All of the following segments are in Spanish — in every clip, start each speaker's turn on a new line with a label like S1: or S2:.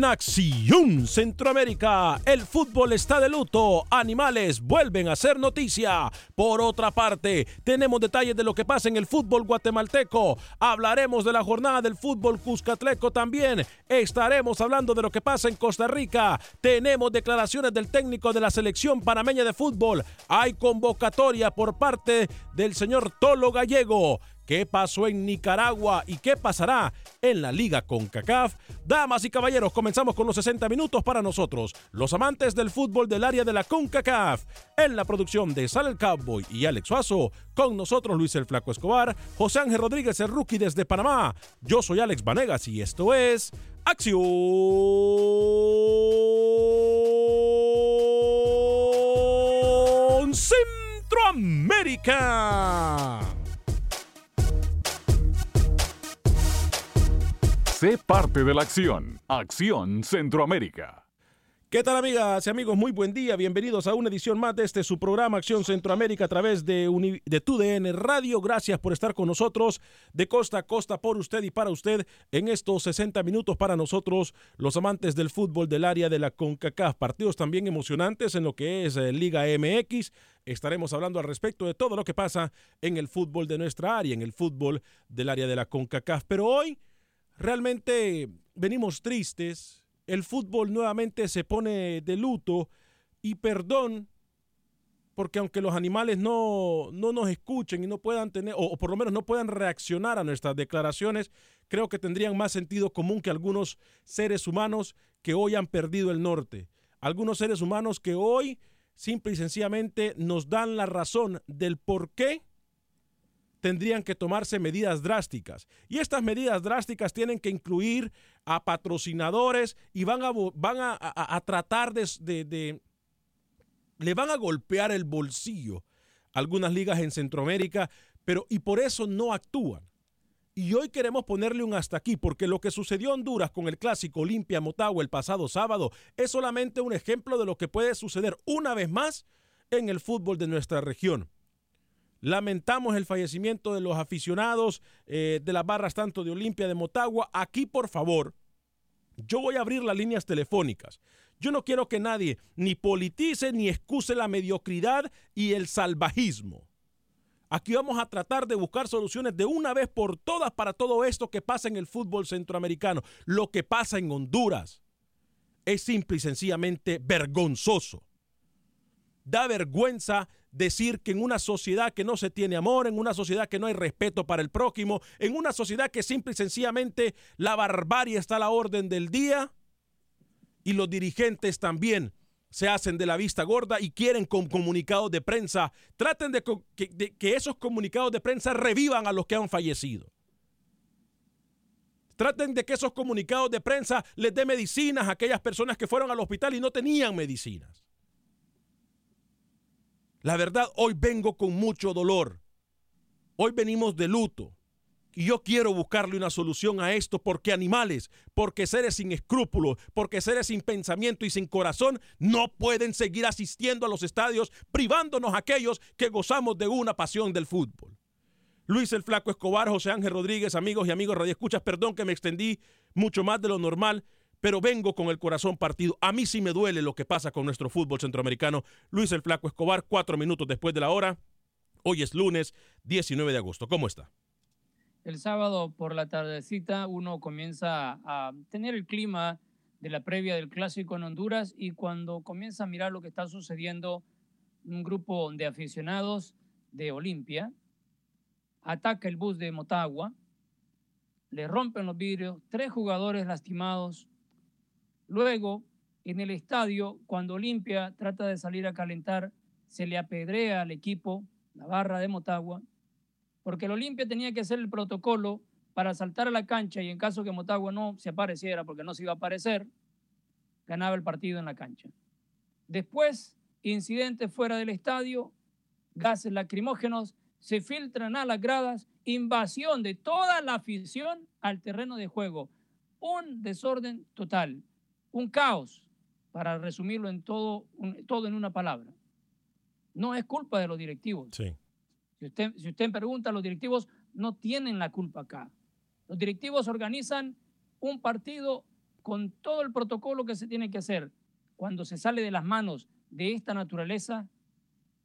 S1: En Acción Centroamérica, el fútbol está de luto, animales vuelven a ser noticia. Por otra parte, tenemos detalles de lo que pasa en el fútbol guatemalteco, hablaremos de la jornada del fútbol cuscatleco también, estaremos hablando de lo que pasa en Costa Rica, tenemos declaraciones del técnico de la selección panameña de fútbol, hay convocatoria por parte del señor Tolo Gallego qué pasó en Nicaragua y qué pasará en la Liga CONCACAF. Damas y caballeros, comenzamos con los 60 minutos para nosotros, los amantes del fútbol del área de la CONCACAF. En la producción de Sal el Cowboy y Alex Suazo, con nosotros Luis el Flaco Escobar, José Ángel Rodríguez el Rookie desde Panamá. Yo soy Alex Vanegas y esto es Acción Centroamérica.
S2: Sé parte de la acción. Acción Centroamérica.
S1: ¿Qué tal amigas y amigos? Muy buen día. Bienvenidos a una edición más de este su programa Acción Centroamérica a través de, Uni de TUDN Radio. Gracias por estar con nosotros de costa a costa por usted y para usted en estos 60 minutos para nosotros, los amantes del fútbol del área de la CONCACAF. Partidos también emocionantes en lo que es eh, Liga MX. Estaremos hablando al respecto de todo lo que pasa en el fútbol de nuestra área, en el fútbol del área de la CONCACAF. Pero hoy realmente venimos tristes. El fútbol nuevamente se pone de luto y perdón, porque aunque los animales no, no nos escuchen y no puedan tener, o, o, por lo menos no puedan reaccionar a nuestras declaraciones, creo que tendrían más sentido común que algunos seres humanos que hoy han perdido el norte. Algunos seres humanos que hoy simple y sencillamente nos dan la razón del por qué tendrían que tomarse medidas drásticas. Y estas medidas drásticas tienen que incluir a patrocinadores y van a, van a, tratar de, Le van a golpear el bolsillo algunas ligas en Centroamérica, pero y por eso no actúan. Y hoy queremos ponerle un hasta aquí, porque lo que sucedió en Honduras con el clásico Olimpia Motagua el pasado sábado es solamente un ejemplo de lo que puede suceder una vez más en el fútbol de nuestra región. Lamentamos el fallecimiento de los aficionados eh, de las barras tanto de Olimpia de Motagua. Aquí, por favor, Yo voy a abrir las líneas telefónicas. Yo no quiero que nadie ni politice ni excuse la mediocridad y el salvajismo. Aquí vamos a tratar de buscar soluciones de una vez por todas para todo esto que pasa en el fútbol centroamericano. Lo que pasa en Honduras es simple y sencillamente vergonzoso. Da vergüenza decir que en una sociedad que no se tiene amor, en una sociedad que no hay respeto para el prójimo, en una sociedad que simple y sencillamente la barbarie está a la orden del día y los dirigentes también se hacen de la vista gorda y quieren con comunicados de prensa, traten de, que esos comunicados de prensa revivan a los que han fallecido. Traten de que esos comunicados de prensa les dé medicinas a aquellas personas que fueron al hospital y no tenían medicinas. La verdad, hoy vengo con mucho dolor. Hoy venimos de luto. Y yo quiero buscarle una solución a esto porque animales, porque seres sin escrúpulos, porque seres sin pensamiento y sin corazón no pueden seguir asistiendo a los estadios privándonos a aquellos que gozamos de una pasión del fútbol. Luis el Flaco Escobar, José Ángel Rodríguez, amigos y amigos Radio Escuchas, perdón que me extendí mucho más de lo normal, pero vengo con el corazón partido. A mí sí me duele lo que pasa con nuestro fútbol centroamericano. Luis el Flaco Escobar, cuatro minutos después de la hora. Hoy es lunes 19 de agosto. ¿Cómo está?
S3: El sábado por la tardecita uno comienza a tener el clima de la previa del clásico en Honduras y cuando comienza a mirar lo que está sucediendo, un grupo de aficionados de Olimpia ataca el bus de Motagua, le rompen los vidrios, tres jugadores lastimados, Luego, en el estadio, cuando Olimpia trata de salir a calentar, se le apedrea al equipo, la barra de Motagua, porque el Olimpia tenía que hacer el protocolo para saltar a la cancha y en caso que Motagua no se apareciera, porque no se iba a aparecer, ganaba el partido en la cancha. Después, incidentes fuera del estadio, gases lacrimógenos, se filtran a las gradas, invasión de toda la afición al terreno de juego. Un desorden total un caos, para resumirlo en todo, todo en una palabra. No es culpa de los directivos.
S1: Sí.
S3: Si usted, si usted pregunta, los directivos no tienen la culpa acá. Los directivos organizan un partido con todo el protocolo que se tiene que hacer. Cuando se sale de las manos de esta naturaleza,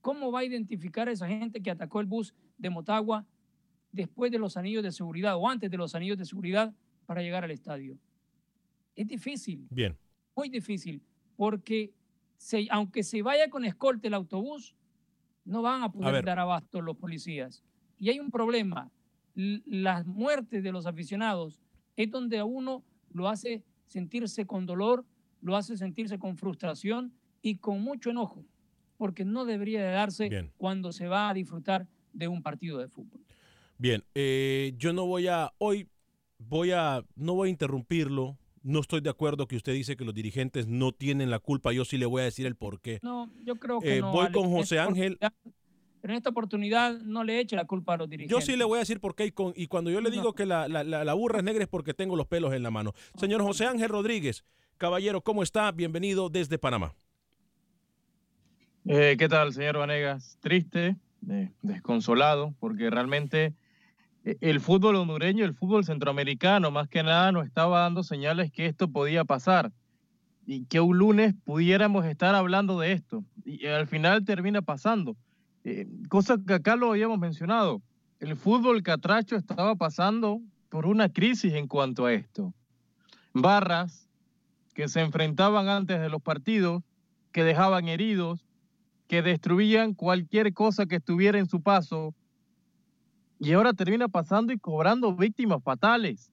S3: ¿cómo va a identificar a esa gente que atacó el bus de Motagua después de los anillos de seguridad o antes de los anillos de seguridad para llegar al estadio? Es difícil.
S1: Bien.
S3: Muy difícil, porque aunque se vaya con escolta el autobús, no van a poder dar abasto los policías. Y hay un problema. Las muertes de los aficionados es donde a uno lo hace sentirse con dolor, lo hace sentirse con frustración y con mucho enojo, porque no debería de darse cuando se va a disfrutar de un partido de fútbol.
S1: Bien, eh, yo no voy a, hoy voy a, no voy a interrumpirlo, no estoy de acuerdo que usted dice que los dirigentes no tienen la culpa. Yo sí le voy a decir el por qué.
S3: No, yo creo que
S1: eh,
S3: no.
S1: Voy con José Ángel.
S3: Pero en esta oportunidad no le eche la culpa a los dirigentes.
S1: Yo sí le voy a decir por qué. Y, cuando yo le digo que la, la, burra es negra es porque tengo los pelos en la mano. Señor José Ángel Rodríguez, caballero, ¿cómo está? Bienvenido desde Panamá.
S4: Eh, ¿Qué tal, señor Vanegas? Triste, desconsolado, porque realmente el fútbol hondureño, el fútbol centroamericano, más que nada, nos estaba dando señales que esto podía pasar y que un lunes pudiéramos estar hablando de esto. Y al final termina pasando. Eh, cosa que acá lo habíamos mencionado. El fútbol catracho estaba pasando por una crisis en cuanto a esto. Barras que se enfrentaban antes de los partidos, que dejaban heridos, que destruían cualquier cosa que estuviera en su paso, y ahora termina pasando y cobrando víctimas fatales,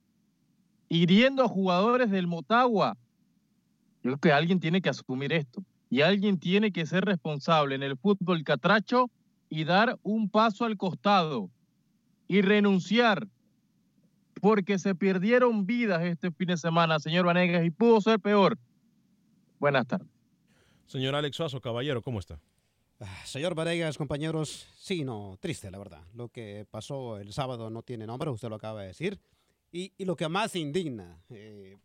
S4: hiriendo a jugadores del Motagua. Yo creo que alguien tiene que asumir esto y alguien tiene que ser responsable en el fútbol catracho y dar un paso al costado y renunciar porque se perdieron vidas este fin de semana, señor Vanegas, y pudo ser peor. Buenas tardes.
S1: Señor Alex Suazo, caballero, ¿cómo está?
S5: Ah, señor Varegas, compañeros, sí, no, triste, la verdad. Lo que pasó el sábado no tiene nombre, usted lo acaba de decir. Y, lo que más indigna, eh,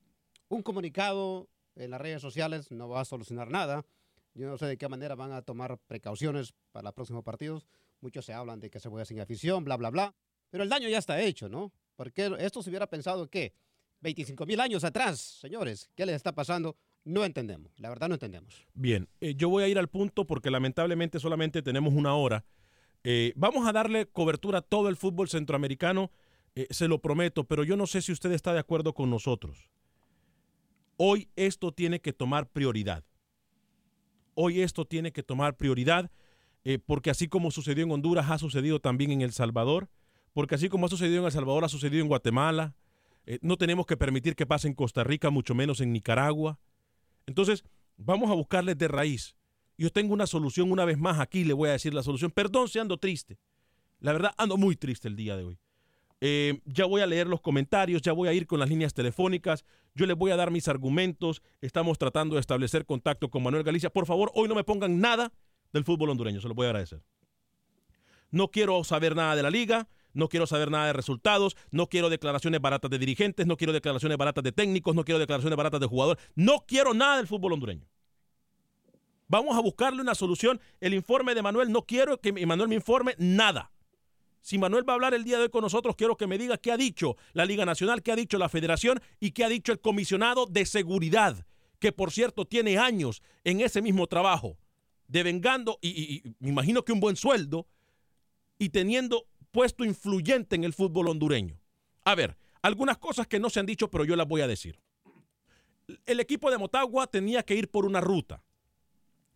S5: un comunicado en las redes sociales no va a solucionar nada. Yo no sé de qué manera van a tomar precauciones para los próximos partidos. Muchos se hablan de que se juega sin afición, bla, bla, bla. Pero el daño ya está hecho, ¿no? Porque esto se hubiera pensado que 25 mil años atrás, señores. ¿Qué les está pasando? No entendemos, la verdad no entendemos.
S1: Bien, eh, yo voy a ir al punto porque lamentablemente solamente tenemos una hora. Eh, vamos a darle cobertura a todo el fútbol centroamericano, eh, se lo prometo, pero yo no sé si usted está de acuerdo con nosotros. Hoy esto tiene que tomar prioridad. Hoy esto tiene que tomar prioridad porque así como sucedió en Honduras, ha sucedido también en El Salvador, porque así como ha sucedido en El Salvador, ha sucedido en Guatemala. no tenemos que permitir que pase en Costa Rica, mucho menos en Nicaragua. Entonces, vamos a buscarles de raíz. Yo tengo una solución una vez más aquí, le voy a decir la solución. Perdón si ando triste. La verdad, ando muy triste el día de hoy. Eh, ya voy a leer los comentarios, ya voy a ir con las líneas telefónicas, yo les voy a dar mis argumentos. Estamos tratando de establecer contacto con Manuel Galicia. Por favor, hoy no me pongan nada del fútbol hondureño, se lo voy a agradecer. No quiero saber nada de la liga, no quiero saber nada de resultados, no quiero declaraciones baratas de dirigentes, no quiero declaraciones baratas de técnicos, no quiero declaraciones baratas de jugadores, no quiero nada del fútbol hondureño. Vamos a buscarle una solución. El informe de Manuel, no quiero que Manuel me informe nada. Si Manuel va a hablar el día de hoy con nosotros, quiero que me diga qué ha dicho la Liga Nacional, qué ha dicho la Federación y qué ha dicho el comisionado de seguridad, que por cierto tiene años en ese mismo trabajo, devengando, y, y me imagino que un buen sueldo, y teniendo puesto influyente en el fútbol hondureño. A ver, algunas cosas que no se han dicho, pero yo las voy a decir. El equipo de Motagua tenía que ir por una ruta,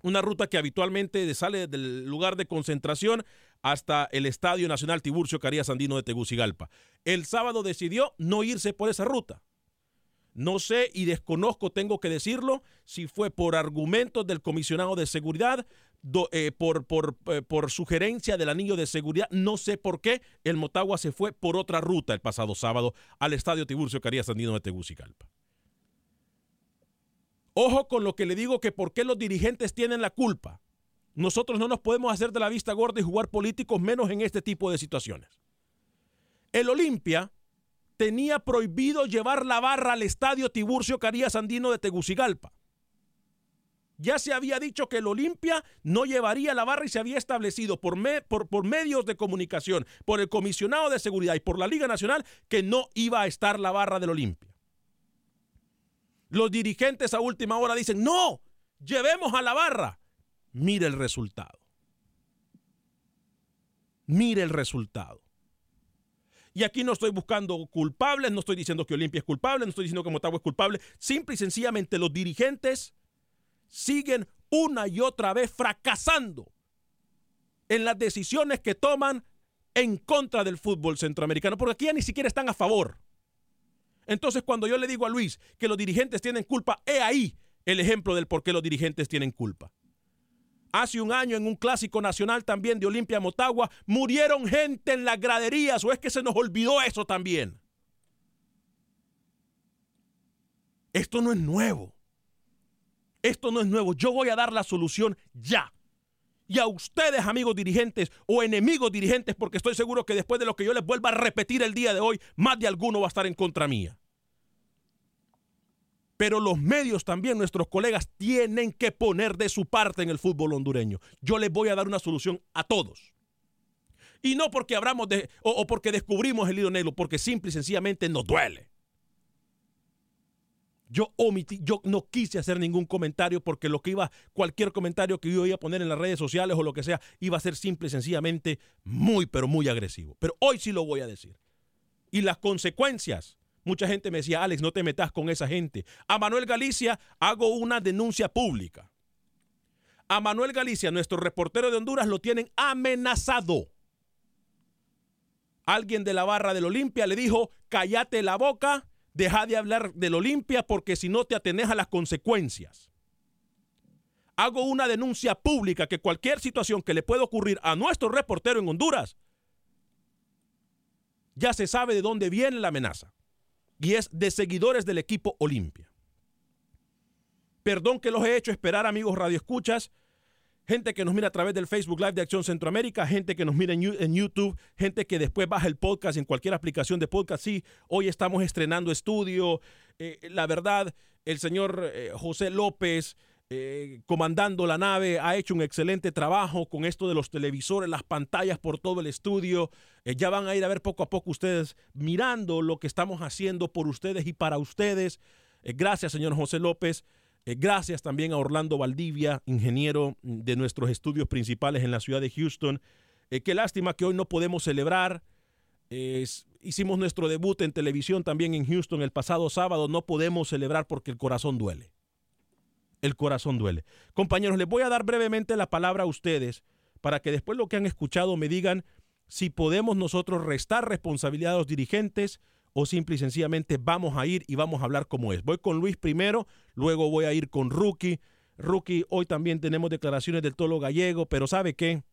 S1: una ruta que habitualmente sale del lugar de concentración hasta el Estadio Nacional Tiburcio Carías Andino de Tegucigalpa. El sábado decidió no irse por esa ruta. No sé y desconozco, tengo que decirlo, si fue por argumentos del comisionado de seguridad, eh, por, eh, por, sugerencia del anillo de seguridad. No sé por qué el Motagua se fue por otra ruta el pasado sábado al estadio Tiburcio Carías Andino de Tegucigalpa. Ojo con lo que le digo que por qué los dirigentes tienen la culpa. Nosotros no nos podemos hacer de la vista gorda y jugar políticos menos en este tipo de situaciones. El Olimpia tenía prohibido llevar la barra al estadio Tiburcio Carías Andino de Tegucigalpa. Ya se había dicho que el Olimpia no llevaría la barra y se había establecido por, por, medios de comunicación, por el comisionado de seguridad y por la Liga Nacional que no iba a estar la barra del Olimpia. Los dirigentes a última hora dicen, no, llevemos a la barra. Mire el resultado. Mire el resultado. Y aquí no estoy buscando culpables, no estoy diciendo que Olimpia es culpable, no estoy diciendo que Motagua es culpable. Simple y sencillamente los dirigentes siguen una y otra vez fracasando en las decisiones que toman en contra del fútbol centroamericano, porque aquí ya ni siquiera están a favor. Entonces, cuando yo le digo a Luis que los dirigentes tienen culpa, he ahí el ejemplo del por qué los dirigentes tienen culpa. Hace un año en un clásico nacional también de Olimpia Motagua murieron gente en las graderías o es que se nos olvidó eso también. Esto no es nuevo. Esto no es nuevo. Yo voy a dar la solución ya. Y a ustedes, amigos dirigentes o enemigos dirigentes, porque estoy seguro que después de lo que yo les vuelva a repetir el día de hoy, más de alguno va a estar en contra mía pero los medios también, nuestros colegas, tienen que poner de su parte en el fútbol hondureño. Yo les voy a dar una solución a todos. Y no porque abramos de, o, porque descubrimos el hilo negro, porque simple y sencillamente nos duele. Yo omití, yo no quise hacer ningún comentario porque lo que iba, cualquier comentario que yo iba a poner en las redes sociales o lo que sea, iba a ser simple y sencillamente muy, pero muy agresivo. Pero hoy sí lo voy a decir. Y las consecuencias Mucha gente me decía, Alex, no te metas con esa gente. A Manuel Galicia hago una denuncia pública. A Manuel Galicia, nuestro reportero de Honduras, lo tienen amenazado. Alguien de la barra del Olimpia le dijo, cállate la boca, deja de hablar del Olimpia porque si no te atenes a las consecuencias. Hago una denuncia pública que cualquier situación que le pueda ocurrir a nuestro reportero en Honduras, ya se sabe de dónde viene la amenaza y es de seguidores del equipo Olimpia. Perdón que los he hecho esperar, amigos radioescuchas, gente que nos mira a través del Facebook Live de Acción Centroamérica, gente que nos mira en, YouTube, gente que después baja el podcast en cualquier aplicación de podcast. Sí, hoy estamos estrenando estudio. Eh, la verdad, el señor eh, José López eh, comandando la nave, ha hecho un excelente trabajo con esto de los televisores, las pantallas por todo el estudio. Eh, ya van a ir a ver poco a poco ustedes mirando lo que estamos haciendo por ustedes y para ustedes. Eh, gracias, señor José López. gracias también a Orlando Valdivia, ingeniero de nuestros estudios principales en la ciudad de Houston. qué lástima que hoy no podemos celebrar. hicimos nuestro debut en televisión también en Houston el pasado sábado. No podemos celebrar porque el corazón duele el corazón duele. Compañeros, les voy a dar brevemente la palabra a ustedes para que después lo que han escuchado me digan si podemos nosotros restar responsabilidad a los dirigentes o simple y sencillamente vamos a ir y vamos a hablar como es. Voy con Luis primero, luego voy a ir con Rookie. Rookie, hoy también tenemos declaraciones del tolo gallego, pero ¿sabe qué?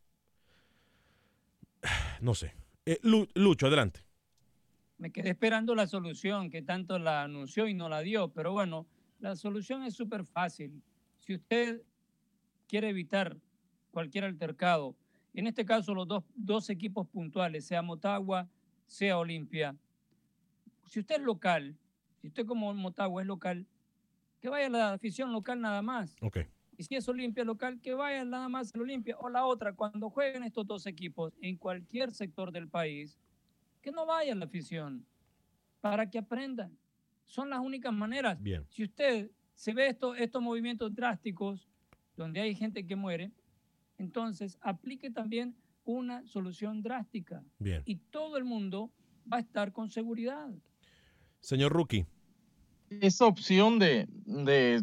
S1: No sé. Eh, Lucho, adelante.
S3: Me quedé esperando la solución que tanto la anunció y no la dio, pero bueno, la solución es súper fácil. Si usted quiere evitar cualquier altercado, en este caso los dos, dos equipos puntuales, sea Motagua, sea Olimpia, si usted es local, si usted como Motagua es local, que vaya a la afición local nada más.
S1: Okay.
S3: Y si es Olimpia local, que vaya nada más a Olimpia. O la otra, cuando jueguen estos dos equipos en cualquier sector del país, que no vaya la afición para que aprendan. Son las únicas maneras.
S1: Bien.
S3: Si usted se ve estos movimientos drásticos donde hay gente que muere, entonces aplique también una solución drástica.
S1: Bien.
S3: Y todo el mundo va a estar con seguridad.
S1: Señor Rookie
S4: esa opción de,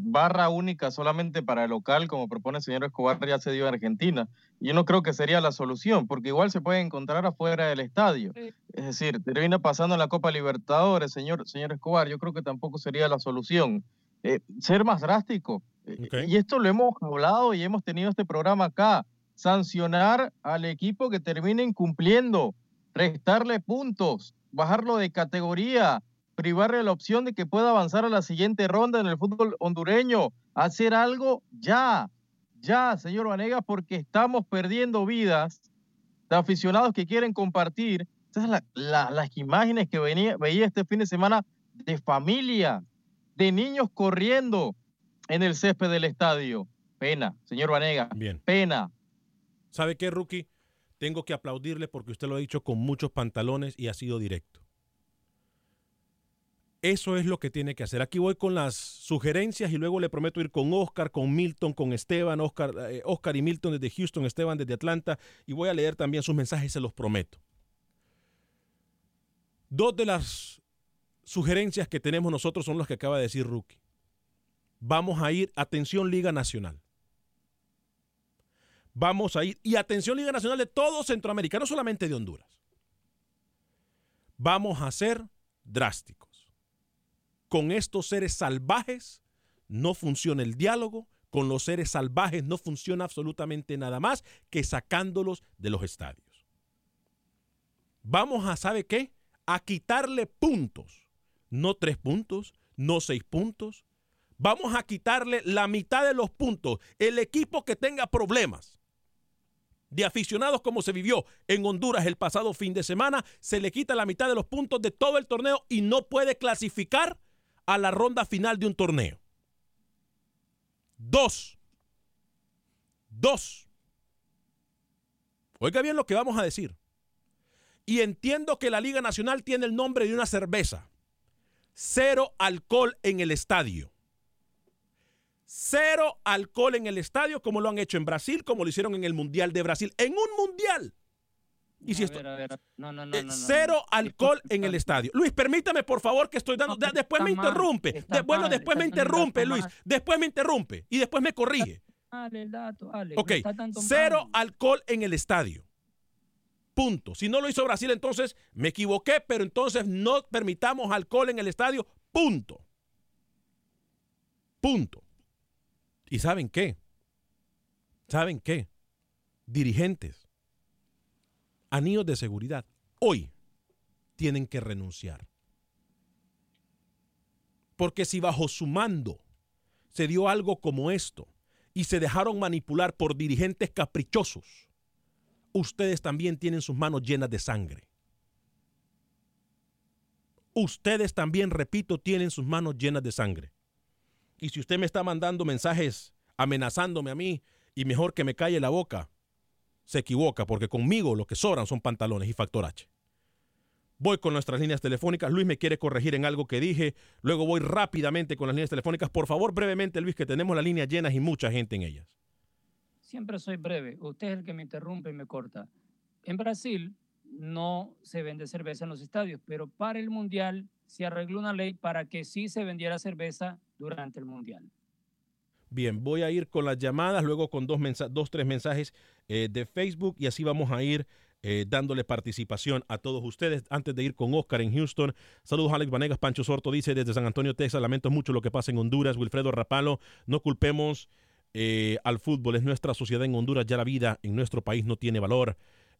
S4: barra única solamente para el local, como propone el señor Escobar, ya se dio en Argentina. Yo no creo que sería la solución, porque igual se puede encontrar afuera del estadio. Es decir, termina pasando en la Copa Libertadores, señor, señor Escobar, yo creo que tampoco sería la solución. Eh, ser más drástico. Eh, y esto lo hemos hablado y hemos tenido este programa acá. Sancionar al equipo que termine incumpliendo, restarle puntos, bajarlo de categoría, privarle la opción de que pueda avanzar a la siguiente ronda en el fútbol hondureño. Hacer algo ya, ya, señor Vanega, porque estamos perdiendo vidas de aficionados que quieren compartir. Estas las imágenes que venía, veía este fin de semana de familia, de niños corriendo en el césped del estadio. Pena, señor Vanega.
S1: Bien.
S4: Pena.
S1: ¿Sabe qué, Rookie? Tengo que aplaudirle porque usted lo ha dicho con muchos pantalones y ha sido directo. Eso es lo que tiene que hacer. Aquí voy con las sugerencias y luego le prometo ir con Oscar, con Milton, con Esteban, Oscar, eh, Oscar y Milton desde Houston, Esteban desde Atlanta y voy a leer también sus mensajes, se los prometo. Dos de las sugerencias que tenemos nosotros son las que acaba de decir Rookie. Vamos a ir, atención Liga Nacional. Vamos a ir, y atención Liga Nacional de todo Centroamérica, no solamente de Honduras. Vamos a ser drásticos con estos seres salvajes no funciona el diálogo, con los seres salvajes no funciona absolutamente nada más que sacándolos de los estadios. Vamos a, ¿sabe qué? A quitarle puntos, no tres puntos, no seis puntos. Vamos a quitarle la mitad de los puntos. El equipo que tenga problemas de aficionados como se vivió en Honduras el pasado fin de semana, se le quita la mitad de los puntos de todo el torneo y no puede clasificar a la ronda final de un torneo. Dos. Dos. Oiga bien lo que vamos a decir. Y entiendo que la Liga Nacional tiene el nombre de una cerveza. Cero alcohol en el estadio. Cero alcohol en el estadio como lo han hecho en Brasil, como lo hicieron en el Mundial de Brasil. En un Mundial y si esto, cero alcohol en el estadio. Luis, permítame por favor que estoy dando. después me interrumpe. bueno, después me interrumpe, Luis. Después me interrumpe y después me corrige. Ok, cero alcohol en el estadio. Punto. Si no lo hizo Brasil, entonces me equivoqué, pero entonces no permitamos alcohol en el estadio. Punto. Punto. ¿Y saben qué? ¿Saben qué? Dirigentes anillos de seguridad, hoy tienen que renunciar. Porque si bajo su mando se dio algo como esto y se dejaron manipular por dirigentes caprichosos, ustedes también tienen sus manos llenas de sangre. Ustedes también, repito, tienen sus manos llenas de sangre. Y si usted me está mandando mensajes amenazándome a mí y mejor que me calle la boca, se equivoca porque conmigo lo que sobran son pantalones y factor H. Voy con nuestras líneas telefónicas. Luis me quiere corregir en algo que dije. Luego voy rápidamente con las líneas telefónicas. Por favor, brevemente, Luis, que tenemos las líneas llenas y mucha gente en ellas.
S3: Siempre soy breve. Usted es el que me interrumpe y me corta. En Brasil no se vende cerveza en los estadios, pero para el Mundial se arregló una ley para que sí se vendiera cerveza durante el Mundial.
S1: Bien, voy a ir con las llamadas, luego con dos, dos tres mensajes eh, de Facebook y así vamos a ir eh, dándole participación a todos ustedes. Antes de ir con Oscar en Houston, saludos Alex Vanegas, Pancho Sorto dice desde San Antonio, Texas, lamento mucho lo que pasa en Honduras. Wilfredo Rapalo, no culpemos eh, al fútbol, es nuestra sociedad en Honduras, ya la vida en nuestro país no tiene valor.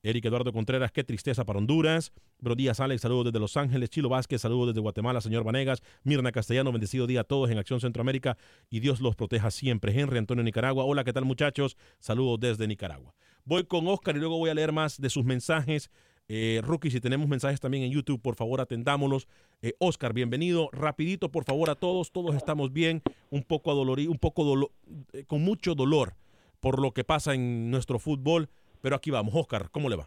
S1: Eric Eduardo Contreras, qué tristeza para Honduras. Buenos días, Alex. Saludos desde Los Ángeles. Chilo Vázquez, saludos desde Guatemala. Señor Vanegas, Mirna Castellano, bendecido día a todos en Acción Centroamérica y Dios los proteja siempre. Henry Antonio Nicaragua. Hola, ¿qué tal, muchachos? Saludos desde Nicaragua. Voy con Oscar y luego voy a leer más de sus mensajes. Eh, Rookie, si tenemos mensajes también en YouTube, por favor atendámoslos. Eh, Oscar, bienvenido. Rapidito, por favor, a todos. Todos estamos bien, un poco adoloridos, un poco dolo eh, con mucho dolor por lo que pasa en nuestro fútbol. Pero aquí vamos. Oscar, ¿cómo le va?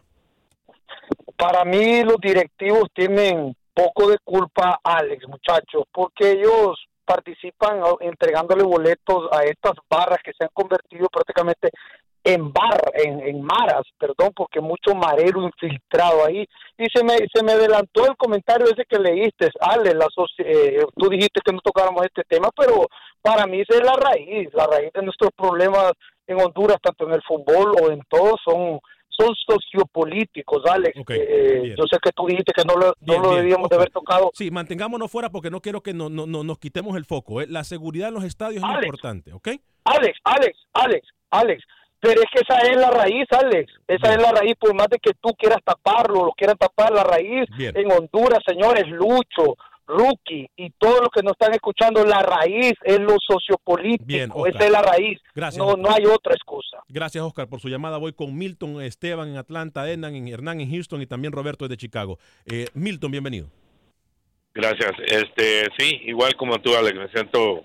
S6: Para mí los directivos tienen poco de culpa, Alex, muchachos, porque ellos participan entregándole boletos a estas barras que se han convertido prácticamente en bar, en, maras, perdón, porque mucho marero infiltrado ahí. Y se me, se me adelantó el comentario ese que leíste, Ale, la eh, tú dijiste que no tocáramos este tema, pero para mí esa es la raíz, la raíz de nuestros problemas en Honduras, tanto en el fútbol o en todo, son son sociopolíticos, Alex. Eh, yo sé que tú dijiste que no lo, no lo debíamos de haber tocado.
S1: Sí, mantengámonos fuera porque no quiero que no, no, nos quitemos el foco. ¿eh? La seguridad en los estadios es importante, ¿ok?
S6: Alex, Alex, Alex, Alex. Pero es que esa es la raíz, Alex. Esa es la raíz, por más de que tú quieras taparlo, lo quieran tapar, la raíz en Honduras, señores, Lucho, Rookie y todos los que nos están escuchando, la raíz es lo sociopolítico, esa es la raíz.
S1: Gracias,
S6: no, no hay otra excusa.
S1: Gracias, Oscar, por su llamada. Voy con Milton Esteban en Atlanta, Hernán en, Hernán en Houston y también Roberto desde Chicago. Eh, Milton, bienvenido.
S7: Gracias. Este, sí, igual como tú, Alex, me siento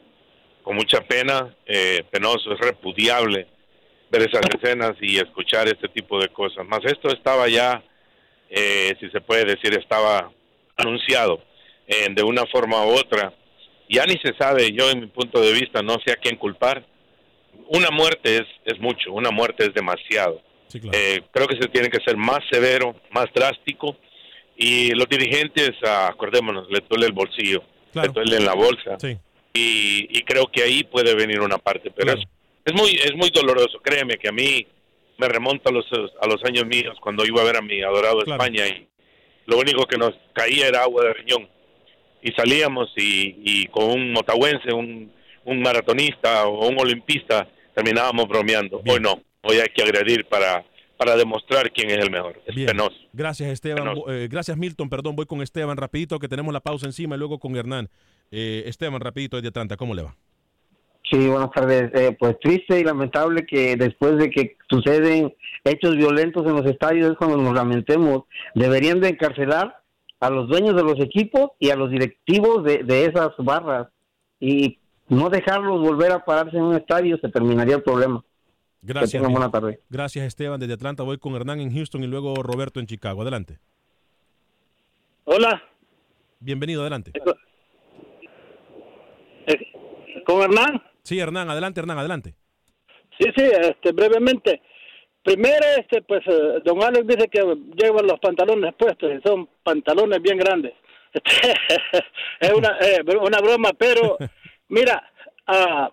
S7: con mucha pena, eh, penoso, es repudiable ver esas escenas y escuchar este tipo de cosas. Más esto estaba ya, eh, si se puede decir, estaba anunciado de una forma u otra. Ya ni se sabe, yo en mi punto de vista no sé a quién culpar. Una muerte es, es mucho, una muerte es demasiado. Eh, creo que se tiene que ser más severo, más drástico. Y los dirigentes, ah, acordémonos, le duele el bolsillo, le duele en la bolsa. Y, y, creo que ahí puede venir una parte. Pero es, es, muy, es muy doloroso, créeme que a mí me remonta a los, a los años míos cuando iba a ver a mi adorado España y lo único que nos caía era agua de riñón y salíamos y, con un motahuense, un, maratonista o un olimpista terminábamos bromeando. Hoy no, hoy hay que agredir para, para demostrar quién es el mejor. Es penoso.
S1: Gracias Esteban, eh, gracias Milton, perdón, voy con Esteban rapidito que tenemos la pausa encima y luego con Hernán. Eh, Esteban, rapidito de Atlanta, ¿cómo le va?
S8: Sí, buenas tardes. Eh, pues triste y lamentable que después de que suceden hechos violentos en los estadios es cuando nos lamentemos. Deberían de encarcelar a los dueños de los equipos y a los directivos de, esas barras y no dejarlos volver a pararse en un estadio se terminaría el problema.
S1: Gracias. Buena tarde. Gracias Esteban desde Atlanta. Voy con Hernán en Houston y luego Roberto en Chicago. Adelante.
S9: Hola.
S1: Bienvenido, adelante.
S9: Eh, ¿Con Hernán?
S1: Sí, Hernán, adelante, Hernán, adelante.
S9: Sí, sí, este, brevemente. Primero, este, pues, eh, don Alex dice que llevan los pantalones puestos y son pantalones bien grandes. es una, eh, una broma, pero mira, uh,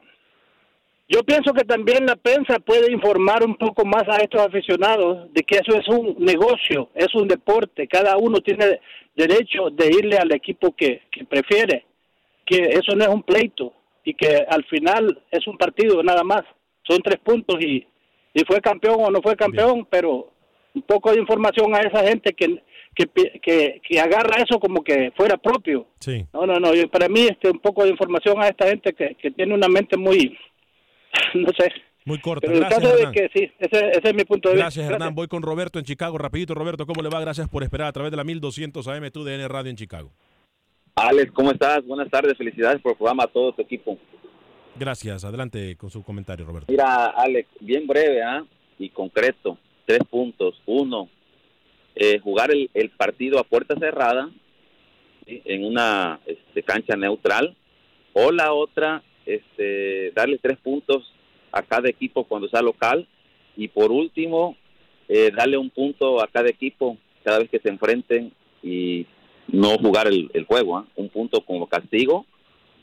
S9: yo pienso que también la prensa puede informar un poco más a estos aficionados de que eso es un negocio, es un deporte, cada uno tiene derecho de irle al equipo que, que prefiere, que eso no es un pleito y que al final es un partido nada más, son tres puntos y si fue campeón o no fue campeón, pero un poco de información a esa gente que, que, que, agarra eso como que fuera propio.
S1: Sí.
S9: No, no, no, para mí este un poco de información a esta gente que, que tiene una mente muy, no sé.
S1: Muy corta.
S9: Pero
S1: Gracias,
S9: caso de que sí, ese, ese, es mi punto de
S1: vista. Gracias, Hernán. Voy con Roberto en Chicago. Rapidito, Roberto, ¿cómo le va? Gracias por esperar a través de la 1200 AM TUDN Radio en Chicago.
S10: Alex, ¿cómo estás? Buenas tardes, felicidades por el programa a todo tu equipo.
S1: Gracias. Adelante con su comentario, Roberto.
S10: Mira, Alex, bien breve ¿ah? y concreto. Tres puntos. Uno, eh, jugar el, partido a puerta cerrada en una este, cancha neutral. O la otra, este, darle tres puntos a cada equipo cuando sea local. Y por último, eh, darle un punto a cada equipo cada vez que se enfrenten y no jugar el, el juego. ¿ah? Un punto como castigo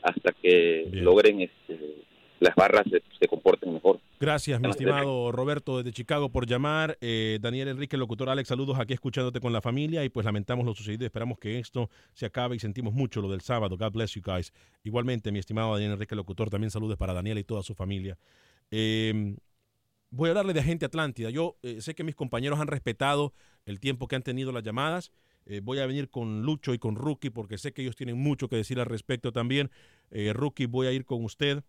S10: hasta que logren este, las barras se, se comporten mejor.
S1: Gracias, mi estimado Roberto desde Chicago por llamar. Eh, Daniel Enrique, locutor Alex, saludos aquí escuchándote con la familia y pues lamentamos lo sucedido. Esperamos que esto se acabe y sentimos mucho lo del sábado. God bless you guys. Igualmente, mi estimado Daniel Enrique, locutor, también saludos para Daniel y toda su familia. Eh, voy a hablarle de Agente Atlántida. Yo eh, sé que mis compañeros han respetado el tiempo que han tenido las llamadas. Eh, voy a venir con Lucho y con Rookie porque sé que ellos tienen mucho que decir al respecto también. Eh, Rookie, voy a ir con usted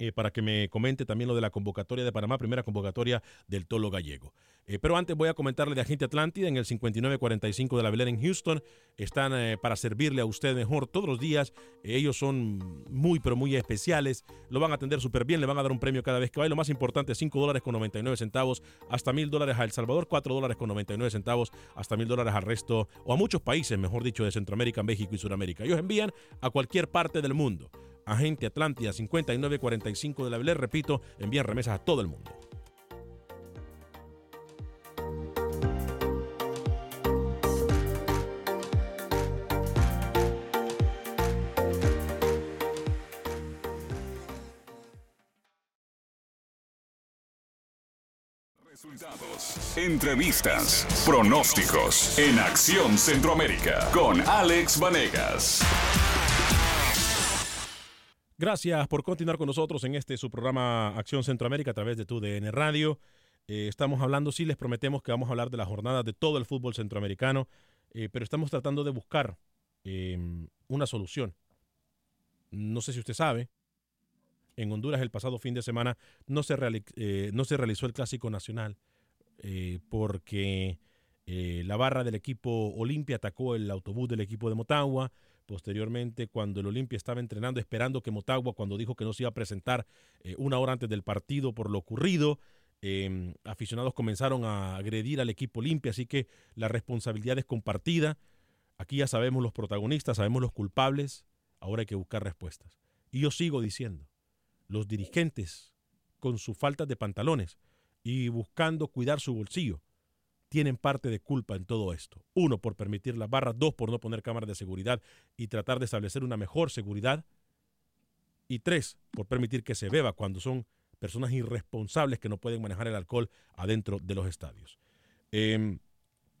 S1: eh, para que me comente también lo de la convocatoria de Panamá, primera convocatoria del Tolo Gallego. Eh, pero antes voy a comentarle de Agente Atlántida en el 5945 de la Belén en Houston. Están eh, para servirle a usted mejor todos los días. Ellos son muy, pero muy especiales. Lo van a atender súper bien. Le van a dar un premio cada vez que va. Lo más importante, 5 dólares con 99 centavos hasta mil dólares a El Salvador, 4 dólares con 99 centavos hasta mil dólares al resto, o a muchos países, mejor dicho, de Centroamérica, México y Sudamérica. Ellos envían a cualquier parte del mundo. Agente Atlántida 5945 de la Belén, repito, envían remesas a todo el mundo.
S2: Resultados, entrevistas, pronósticos en Acción Centroamérica con Alex Vanegas.
S1: Gracias por continuar con nosotros en este su programa Acción Centroamérica a través de tu DN Radio. Eh, estamos hablando, sí, les prometemos que vamos a hablar de la jornada de todo el fútbol centroamericano, eh, pero estamos tratando de buscar eh, una solución. No sé si usted sabe, en Honduras el pasado fin de semana no se, eh, no se realizó el Clásico Nacional porque la barra del equipo Olimpia atacó el autobús del equipo de Motagua. Posteriormente, cuando el Olimpia estaba entrenando, esperando que Motagua, cuando dijo que no se iba a presentar eh, una hora antes del partido por lo ocurrido, eh, aficionados comenzaron a agredir al equipo Olimpia, así que la responsabilidad es compartida. Aquí ya sabemos los protagonistas, sabemos los culpables, ahora hay que buscar respuestas. Y yo sigo diciendo, los dirigentes, con su falta de pantalones y buscando cuidar su bolsillo, tienen parte de culpa en todo esto. Uno, por permitir las barras, dos, por no poner cámaras de seguridad y tratar de establecer una mejor seguridad, y tres, por permitir que se beba cuando son personas irresponsables que no pueden manejar el alcohol adentro de los estadios. Eh,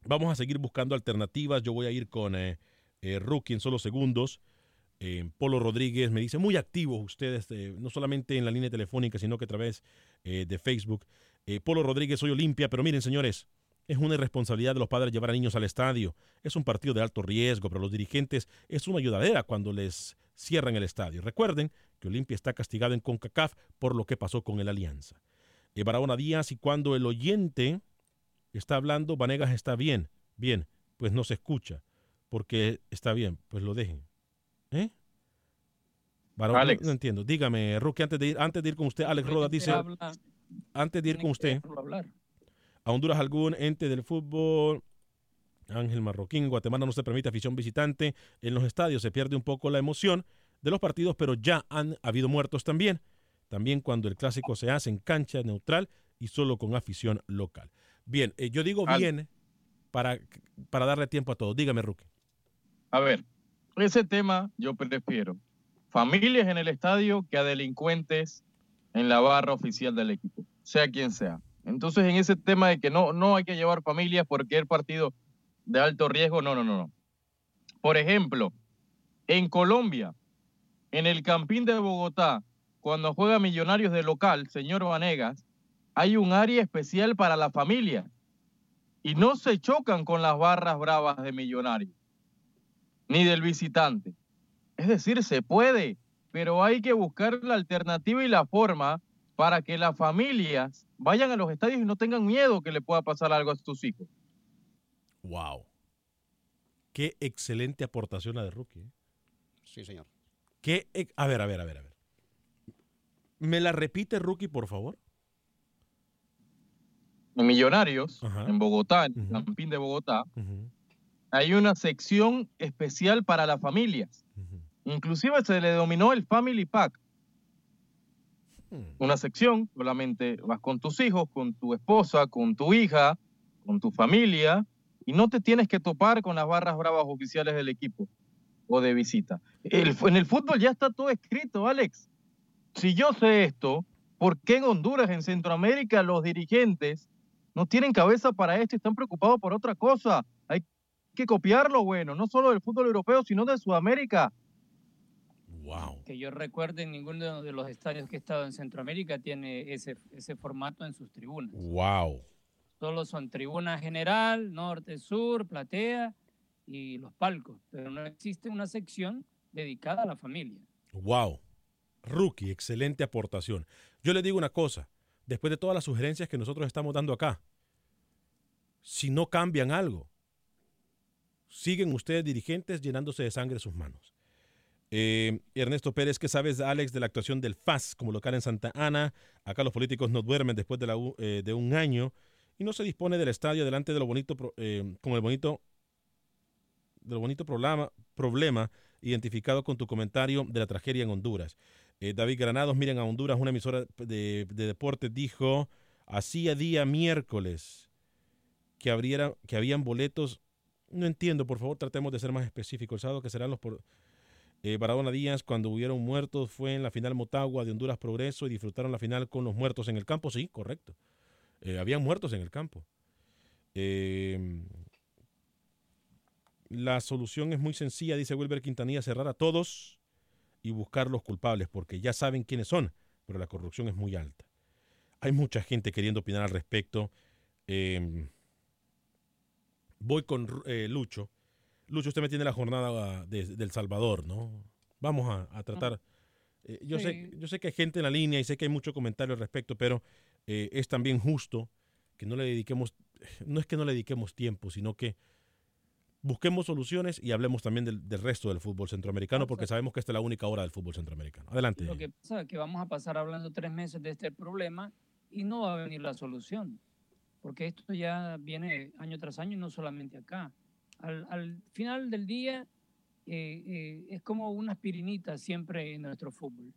S1: vamos a seguir buscando alternativas. Yo voy a ir con eh, eh, Rookie en solo segundos. Eh, Polo Rodríguez me dice, muy activos ustedes, eh, no solamente en la línea telefónica, sino que a través eh, de Facebook. Polo Rodríguez, soy Olimpia, pero miren, señores, es una irresponsabilidad de los padres llevar a niños al estadio. Es un partido de alto riesgo, pero los dirigentes es una ayudadera cuando les cierran el estadio. Recuerden que Olimpia está castigado en CONCACAF por lo que pasó con el Alianza. Eh, Barahona Díaz, y cuando el oyente está hablando, Vanegas está bien. Bien, pues no se escucha, porque está bien, pues lo dejen. ¿Eh? Barahona,
S4: Alex.
S1: no entiendo. Dígame, Rookie, antes de ir, antes de ir con usted, Alex Roda dice,
S3: habla,
S1: antes de ir con usted,
S3: hablar.
S1: A Honduras algún ente del fútbol. Ángel Marroquín, Guatemala no se permite afición visitante en los estadios, se pierde un poco la emoción de los partidos, pero ya han habido muertos también. También cuando el clásico se hace en cancha neutral y solo con afición local. Bien, eh, yo digo
S4: Al-
S1: bien para, para darle tiempo a todos. Dígame, Rookie.
S4: A ver, ese tema yo prefiero familias en el estadio que a delincuentes en la barra oficial del equipo, sea quien sea. Entonces, en ese tema de que no, no hay que llevar familias porque el partido de alto riesgo, no, no, no, no. Por ejemplo, en Colombia, en el Campín de Bogotá, cuando juega Millonarios de local, señor Vanegas, hay un área especial para la familia y no se chocan con las barras bravas de Millonarios ni del visitante. Es decir, se puede, pero hay que buscar la alternativa y la forma para que las familias vayan a los estadios y no tengan miedo que le pueda pasar algo a sus hijos.
S1: Wow. Qué excelente aportación la de Rookie. ¿eh?
S5: Sí, señor.
S1: Qué a ver, a ver, a ver, a ver. ¿Me la repite, Rookie, por favor?
S4: En Millonarios, en Bogotá, en el Campín de Bogotá, hay una sección especial para las familias. Inclusive se le denominó el Family Pack.
S1: Hmm.
S4: Una sección, solamente vas con tus hijos, con tu esposa, con tu hija, con tu familia, y no te tienes que topar con las barras bravas oficiales del equipo o de visita. En el fútbol ya está todo escrito, Alex. Si yo sé esto, ¿por qué en Honduras, en Centroamérica, los dirigentes no tienen cabeza para esto y están preocupados por otra cosa? Hay que copiarlo, bueno, no solo del fútbol europeo, sino de Sudamérica.
S1: Wow.
S3: Que yo recuerde, ninguno de los estadios que he estado en Centroamérica tiene ese, ese formato en sus tribunas.
S1: Wow.
S3: Solo son tribuna general, norte, sur, platea y los palcos. Pero no existe una sección dedicada a la familia.
S1: Wow. Rookie, excelente aportación. Yo le digo una cosa, después de todas las sugerencias que nosotros estamos dando acá, si no cambian algo, siguen ustedes dirigentes llenándose de sangre sus manos. Eh, Ernesto Pérez, ¿qué sabes, Alex, de la actuación del FAS como local en Santa Ana? Acá los políticos no duermen después de, eh, de un año y no se dispone del estadio delante de lo bonito, eh, el bonito, del bonito problema, problema identificado con tu comentario de la tragedia en Honduras. Eh, David Granados, miren a Honduras, una emisora de, de deportes dijo, hacía día miércoles que, abriera, que habían boletos. No entiendo, por favor, tratemos de ser más específicos. El sábado que serán los por, eh, Baradona Díaz, cuando hubieron muertos, fue en la final Motagua de Honduras Progreso y disfrutaron la final con los muertos en el campo. Sí, correcto. Eh, habían muertos en el campo. Eh, la solución es muy sencilla, dice Wilber Quintanilla, cerrar a todos y buscar los culpables, porque ya saben quiénes son, pero la corrupción es muy alta. Hay mucha gente queriendo opinar al respecto. Eh, voy con eh, Lucho. Lucho, usted me tiene la jornada de, del Salvador, ¿no? Vamos a, a tratar. eh, yo, sé, yo sé que hay gente en la línea y sé que hay mucho comentario al respecto, pero eh, es también justo que no le dediquemos, no es que no le dediquemos tiempo, sino que busquemos soluciones y hablemos también del, del resto del fútbol centroamericano, porque sabemos que esta es la única hora del fútbol centroamericano. Adelante.
S3: Lo que pasa es que vamos a pasar hablando tres meses de este problema y no va a venir la solución, porque esto ya viene año tras año y no solamente acá. Al, al final del día eh, eh, es como una aspirinita siempre en nuestro fútbol.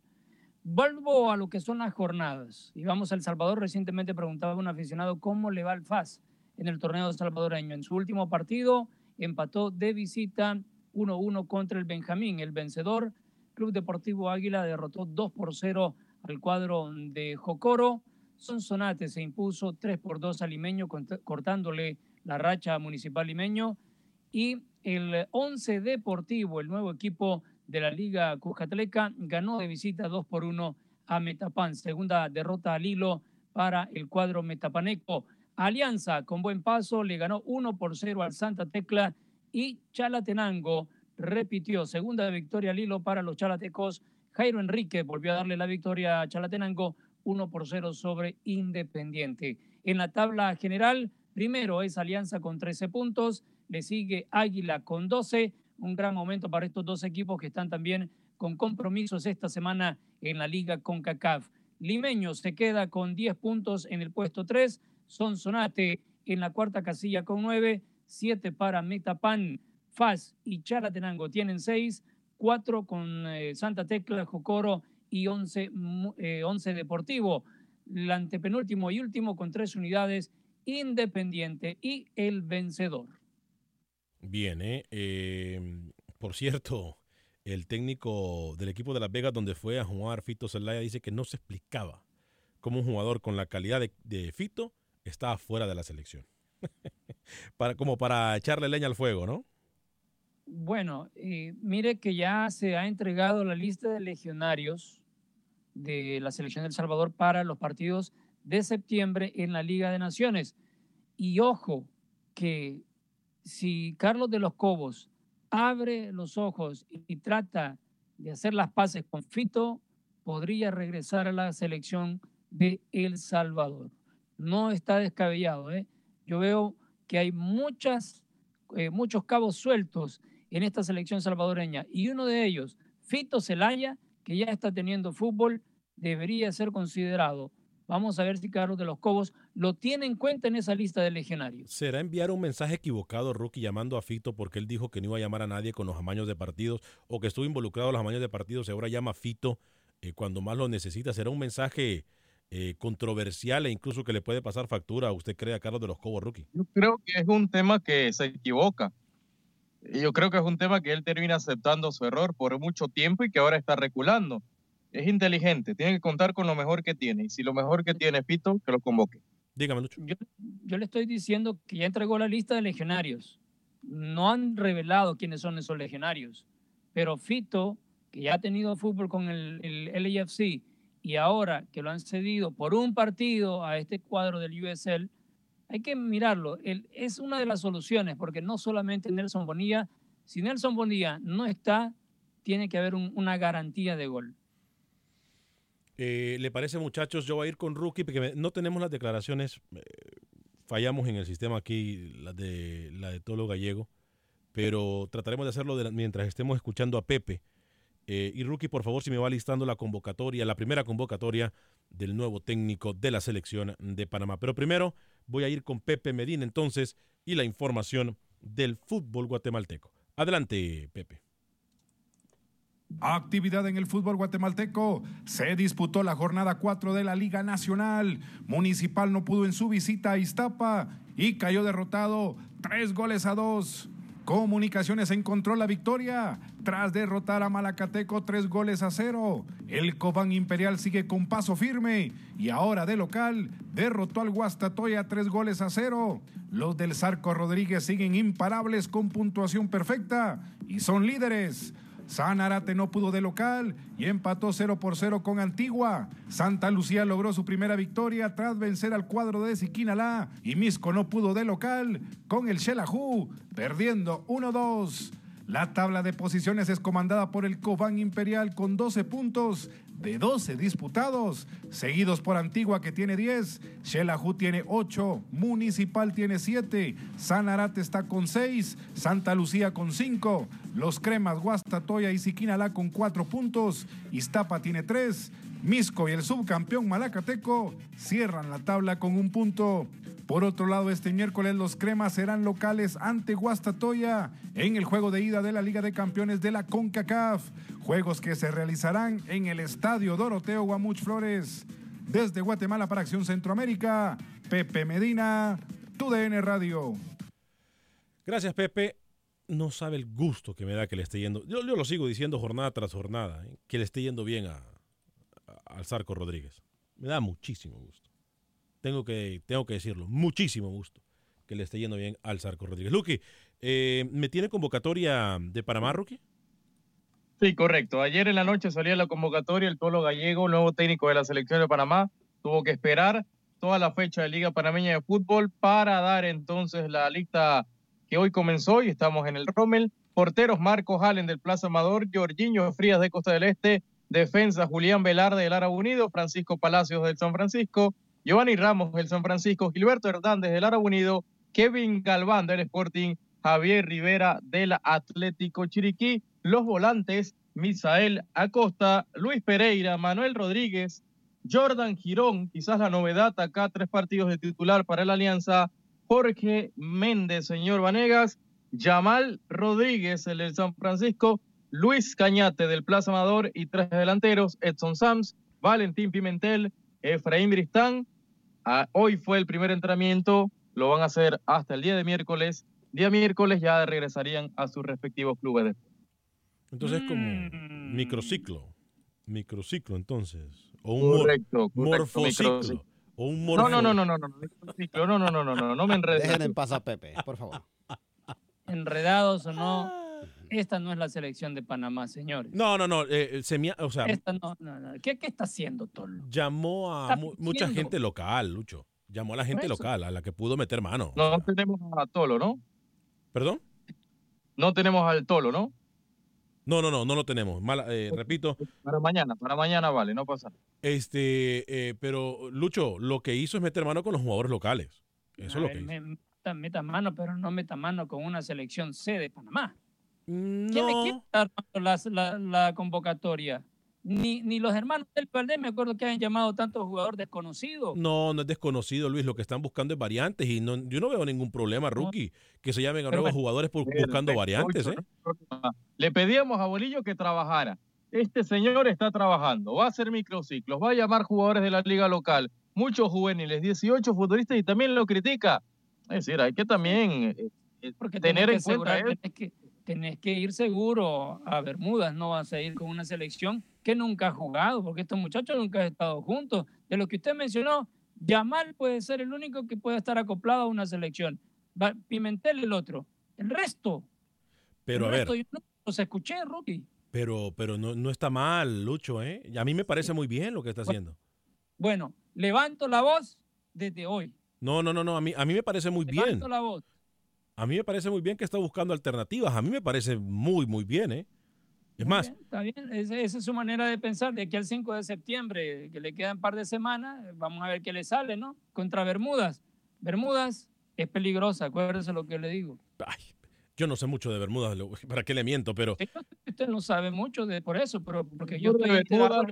S3: Vuelvo a lo que son las jornadas y vamos a El Salvador. Recientemente preguntaba a un aficionado cómo le va al FAS en el torneo salvadoreño. En su último partido empató de visita 1-1 contra el Benjamín. El vencedor, Club Deportivo Águila, derrotó 2 por 0 al cuadro de Jocoro. Sonsonate se impuso 3 por 2 al Limeño, cortándole la racha a Municipal Limeño. Y el 11 Deportivo, el nuevo equipo de la Liga Cuscatleca, ganó de visita 2 por 1 a Metapan. Segunda derrota al hilo para el cuadro metapaneco. Alianza, con buen paso, le ganó 1 por 0 al Santa Tecla y Chalatenango repitió segunda victoria al hilo para los chalatecos. Jairo Enrique volvió a darle la victoria a Chalatenango 1 por 0 sobre Independiente. En la tabla general, primero es Alianza con 13 puntos, le sigue Águila con 12. Un gran momento para estos dos equipos que están también con compromisos esta semana en la Liga CONCACAF. Limeño se queda con 10 puntos en el puesto 3. Sonsonate en la cuarta casilla con 9. 7 para Metapan. FAS y Chalatenango tienen 6. 4 con eh, Santa Tecla, Jocoro y 11, mu- eh, 11 Deportivo. El antepenúltimo y último con 3 unidades. Independiente y el vencedor.
S1: Bien. Eh, por cierto, el técnico del equipo de Las Vegas donde fue a jugar Fito Zelaya dice que no se explicaba cómo un jugador con la calidad de, de Fito estaba fuera de la selección. para, como para echarle leña al fuego, ¿no?
S3: Bueno, eh, mire que ya se ha entregado la lista de legionarios de la selección del Salvador para los partidos de septiembre en la Liga de Naciones. Y ojo, que si Carlos de los Cobos abre los ojos y, trata de hacer las paces con Fito, podría regresar a la selección de El Salvador. No está descabellado. ¿eh? Yo veo que hay muchas, eh, muchos cabos sueltos en esta selección salvadoreña y uno de ellos, Fito Celaya, que ya está teniendo fútbol, debería ser considerado. Vamos a ver si Carlos de los Cobos lo tiene en cuenta en esa lista de legionarios.
S1: ¿Será enviar un mensaje equivocado, Rookie, llamando a Fito porque él dijo que no iba a llamar a nadie con los amaños de partidos o que estuvo involucrado en los amaños de partidos y ahora llama a Fito eh, cuando más lo necesita? ¿Será un mensaje eh, controversial e incluso que le puede pasar factura, usted cree, a Carlos de los Cobos, Rookie?
S4: Yo creo que es un tema que se equivoca. Yo creo que es un tema que él termina aceptando su error por mucho tiempo y que ahora está reculando. Es inteligente, tiene que contar con lo mejor que tiene. Y si lo mejor que tiene es Fito, que lo convoque.
S1: Dígame, Lucho.
S3: Yo, yo le estoy diciendo que ya entregó la lista de legionarios. No han revelado quiénes son esos legionarios. Pero Fito, que ya ha tenido fútbol con el, el LAFC y ahora que lo han cedido por un partido a este cuadro del USL, hay que mirarlo. Él es una de las soluciones, porque no solamente Nelson Bonilla, si Nelson Bonilla no está, tiene que haber un- una garantía de gol.
S1: Eh, ¿Le parece, muchachos? Yo voy a ir con Rookie porque no tenemos las declaraciones. eh, fallamos en el sistema aquí, la de, la de Tolo Gallego, pero trataremos de hacerlo mientras estemos escuchando a Pepe. Eh, y Rookie, por favor, si me va listando la convocatoria, la primera convocatoria del nuevo técnico de la selección de Panamá. Pero primero voy a ir con Pepe Medina entonces y la información del fútbol guatemalteco. Adelante, Pepe.
S11: Actividad en el fútbol guatemalteco. Se disputó la jornada 4 de la Liga Nacional. Municipal no pudo en su visita a Iztapa y cayó derrotado tres goles a dos. Comunicaciones encontró la victoria tras derrotar a Malacateco tres goles a cero. El Cobán Imperial sigue con paso firme y ahora de local derrotó al Guastatoya tres goles a cero. Los del Zarco Rodríguez siguen imparables con puntuación perfecta y son líderes. Sanarate no pudo de local y empató 0 por 0 con Antigua. Santa Lucía logró su primera victoria tras vencer al cuadro de Siquinalá y Misco no pudo de local con el Xelajú, perdiendo 1-2. La tabla de posiciones es comandada por el Cobán Imperial con 12 puntos de 12 disputados, seguidos por Antigua que tiene 10, Xelajú tiene 8, Municipal tiene 7, Sanarate está con 6, Santa Lucía con 5, Los Cremas, Guastatoya y Siquinalá con 4 puntos, Iztapa tiene 3, Misco y el subcampeón Malacateco cierran la tabla con un punto. Por otro lado, este miércoles los cremas serán locales ante Guastatoya en el juego de ida de la Liga de Campeones de la CONCACAF. Juegos que se realizarán en el Estadio Doroteo Guamuch Flores. Desde Guatemala para Acción Centroamérica, Pepe Medina, TUDN Radio.
S1: Gracias, Pepe. No sabe el gusto que me da que le esté yendo. Yo, lo sigo diciendo jornada tras jornada, ¿eh? que le esté yendo bien a- al Zarco Rodríguez. Me da muchísimo gusto. Tengo que, tengo que decirlo, muchísimo gusto que le esté yendo bien al Zarco Rodríguez. Luqui, eh, ¿me tiene convocatoria de Panamá, Rookie?
S4: Sí, correcto. Ayer en la noche salía la convocatoria, el Tolo Gallego, nuevo técnico de la selección de Panamá, tuvo que esperar toda la fecha de Liga Panameña de Fútbol para dar entonces la lista que hoy comenzó y estamos en el Rommel. Porteros Marcos Allen del Plaza Amador, Jorginho Frías de Costa del Este, defensa Julián Velarde del Árabe Unido, Francisco Palacios del San Francisco, Giovanni Ramos del San Francisco, Gilberto Hernández del Árabe Unido, Kevin Galván del Sporting, Javier Rivera del Atlético Chiriquí, los volantes Misael Acosta, Luis Pereira, Manuel Rodríguez, Jordan Girón, quizás la novedad acá, tres partidos de titular para la Alianza, Jorge Méndez, señor Vanegas, Yamal Rodríguez, el del San Francisco, Luis Cañate del Plaza Amador y tres delanteros, Edson Sams, Valentín Pimentel, Efraín Bristán. Ah, hoy fue el primer entrenamiento, lo van a hacer hasta el día de miércoles. Día miércoles ya regresarían a sus respectivos clubes. de-
S1: Entonces es como microciclo. Microciclo, entonces. O un mor-
S4: Correcto, correcto,
S1: morfociclo.
S4: microciclo.
S1: O un
S4: No,
S1: morfo...
S4: no, no, no, no, no, no, microciclo, no, no, no, no, no, no me enredes.
S5: Dejen en paz a Pepe, por favor.
S3: Enredados o no, esta no es la selección de Panamá, señores.
S1: No, no, no. eh, se me ha- o sea,
S3: Esta no, no, no. ¿Qué, qué está haciendo Tolo?
S1: llamó a mu- mucha gente local, Lucho. Llamó a la gente local, a la que pudo meter mano.
S4: No tenemos a Tolo, ¿no?
S1: ¿Perdón?
S4: No tenemos al Tolo, ¿no?
S1: No, no, no, no lo tenemos. Mala- eh, repito,
S4: Para mañana, para mañana vale, no pasa.
S1: este, eh, pero Lucho, lo que hizo es meter mano con los jugadores locales. Eso es lo que hizo.
S3: me- meta mano, pero no meta mano con una selección C de Panamá. ¿Quién,
S1: No.
S3: quién está armando la, la convocatoria? ni, ni los hermanos del Valdés me acuerdo que hayan llamado tanto jugador desconocido.
S1: No, no es desconocido, Luis. Lo que están buscando es variantes y no, yo no veo ningún problema, rookie, que se llamen a nuevos jugadores por, buscando variantes. ¿eh?
S4: Le pedíamos a Bolillo que trabajara. Este señor está trabajando, va a hacer microciclos, va a llamar jugadores de la liga local, muchos juveniles, 18 futbolistas y también lo critica. Es decir, hay que también eh, eh,
S3: Porque
S4: tener en cuenta
S3: asegurar- que, tenés que ir seguro a Bermudas, no vas a ir con una selección que nunca ha jugado, porque estos muchachos nunca han estado juntos. De lo que usted mencionó, Yamal puede ser el único que puede estar acoplado a una selección. Pimentel el otro. El resto,
S1: Pero a ver,
S3: yo no los escuché, Rookie.
S1: pero, pero no, no está mal, Lucho, ¿eh? A mí me parece muy bien lo que está haciendo.
S3: Bueno, levanto la voz desde hoy.
S1: No, no, no, no. A mí, a mí me parece muy bien.
S3: Levanto la voz.
S1: A mí me parece muy bien que está buscando alternativas. A mí me parece muy, muy bien, ¿eh? Es más,
S3: Está bien, esa, esa es su manera de pensar. De aquí al 5 de septiembre, que le quedan un par de semanas, vamos a ver qué le sale, ¿no? Contra Bermudas. Bermudas es peligrosa, acuérdese lo que le digo.
S1: yo no sé mucho de Bermudas, lo- ¿para qué le miento? Pero
S3: Usted no sabe mucho de por eso, pero porque yo estoy
S4: Bermudas,